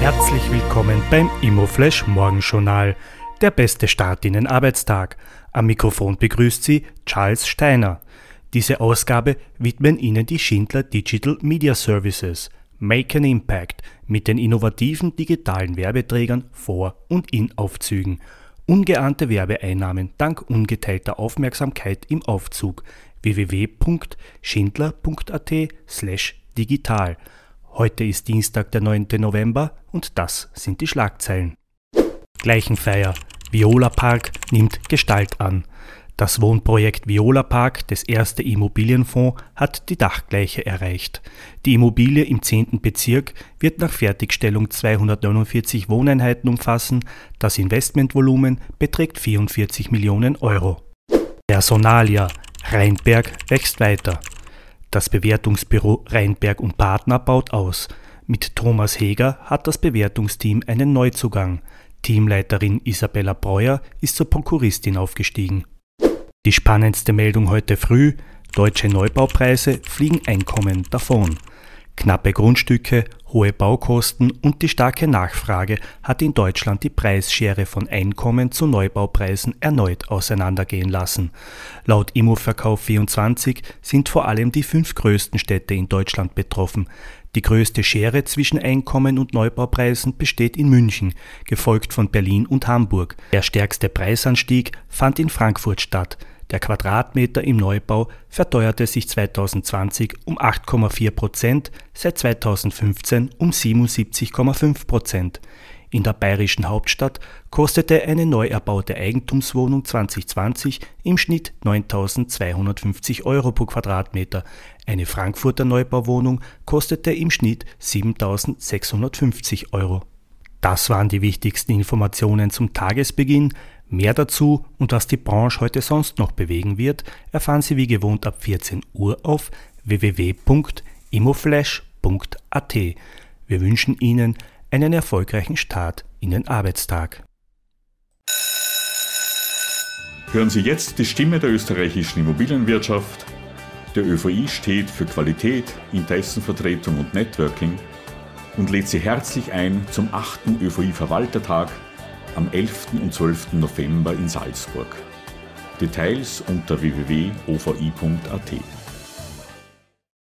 Herzlich willkommen beim Immoflash Morgenjournal. Der beste Start in den Arbeitstag. Am Mikrofon begrüßt Sie Charles Steiner. Diese Ausgabe widmen Ihnen die Schindler Digital Media Services. Make an Impact mit den innovativen digitalen Werbeträgern vor und in Aufzügen. Ungeahnte Werbeeinnahmen dank ungeteilter Aufmerksamkeit im Aufzug. www.schindler.at slash digital. Heute ist Dienstag, der 9. November und das sind die Schlagzeilen. Gleichenfeier. Viola Park nimmt Gestalt an. Das Wohnprojekt Viola Park, das erste Immobilienfonds, hat die Dachgleiche erreicht. Die Immobilie im 10. Bezirk wird nach Fertigstellung 249 Wohneinheiten umfassen. Das Investmentvolumen beträgt 44 Millionen Euro. Personalia. Rheinberg wächst weiter. Das Bewertungsbüro Rheinberg und Partner baut aus. Mit Thomas Heger hat das Bewertungsteam einen Neuzugang. Teamleiterin Isabella Breuer ist zur Prokuristin aufgestiegen. Die spannendste Meldung heute früh, deutsche Neubaupreise fliegen Einkommen davon. Knappe Grundstücke, hohe Baukosten und die starke Nachfrage hat in Deutschland die Preisschere von Einkommen zu Neubaupreisen erneut auseinandergehen lassen. Laut Immoverkauf24 sind vor allem die fünf größten Städte in Deutschland betroffen. Die größte Schere zwischen Einkommen und Neubaupreisen besteht in München, gefolgt von Berlin und Hamburg. Der stärkste Preisanstieg fand in Frankfurt statt. Der Quadratmeter im Neubau verteuerte sich 2020 um 8,4 Prozent, seit 2015 um 77,5 Prozent. In der bayerischen Hauptstadt kostete eine neu erbaute Eigentumswohnung 2020 im Schnitt 9.250 Euro pro Quadratmeter. Eine Frankfurter Neubauwohnung kostete im Schnitt 7.650 Euro. Das waren die wichtigsten Informationen zum Tagesbeginn. Mehr dazu und was die Branche heute sonst noch bewegen wird, erfahren Sie wie gewohnt ab 14 Uhr auf www.imoflash.at. Wir wünschen Ihnen einen erfolgreichen Start in den Arbeitstag. Hören Sie jetzt die Stimme der österreichischen Immobilienwirtschaft. Der ÖVI steht für Qualität, Interessenvertretung und Networking und lädt Sie herzlich ein zum 8. ÖVI-Verwaltertag am 11. und 12. November in Salzburg. Details unter www.ovi.at.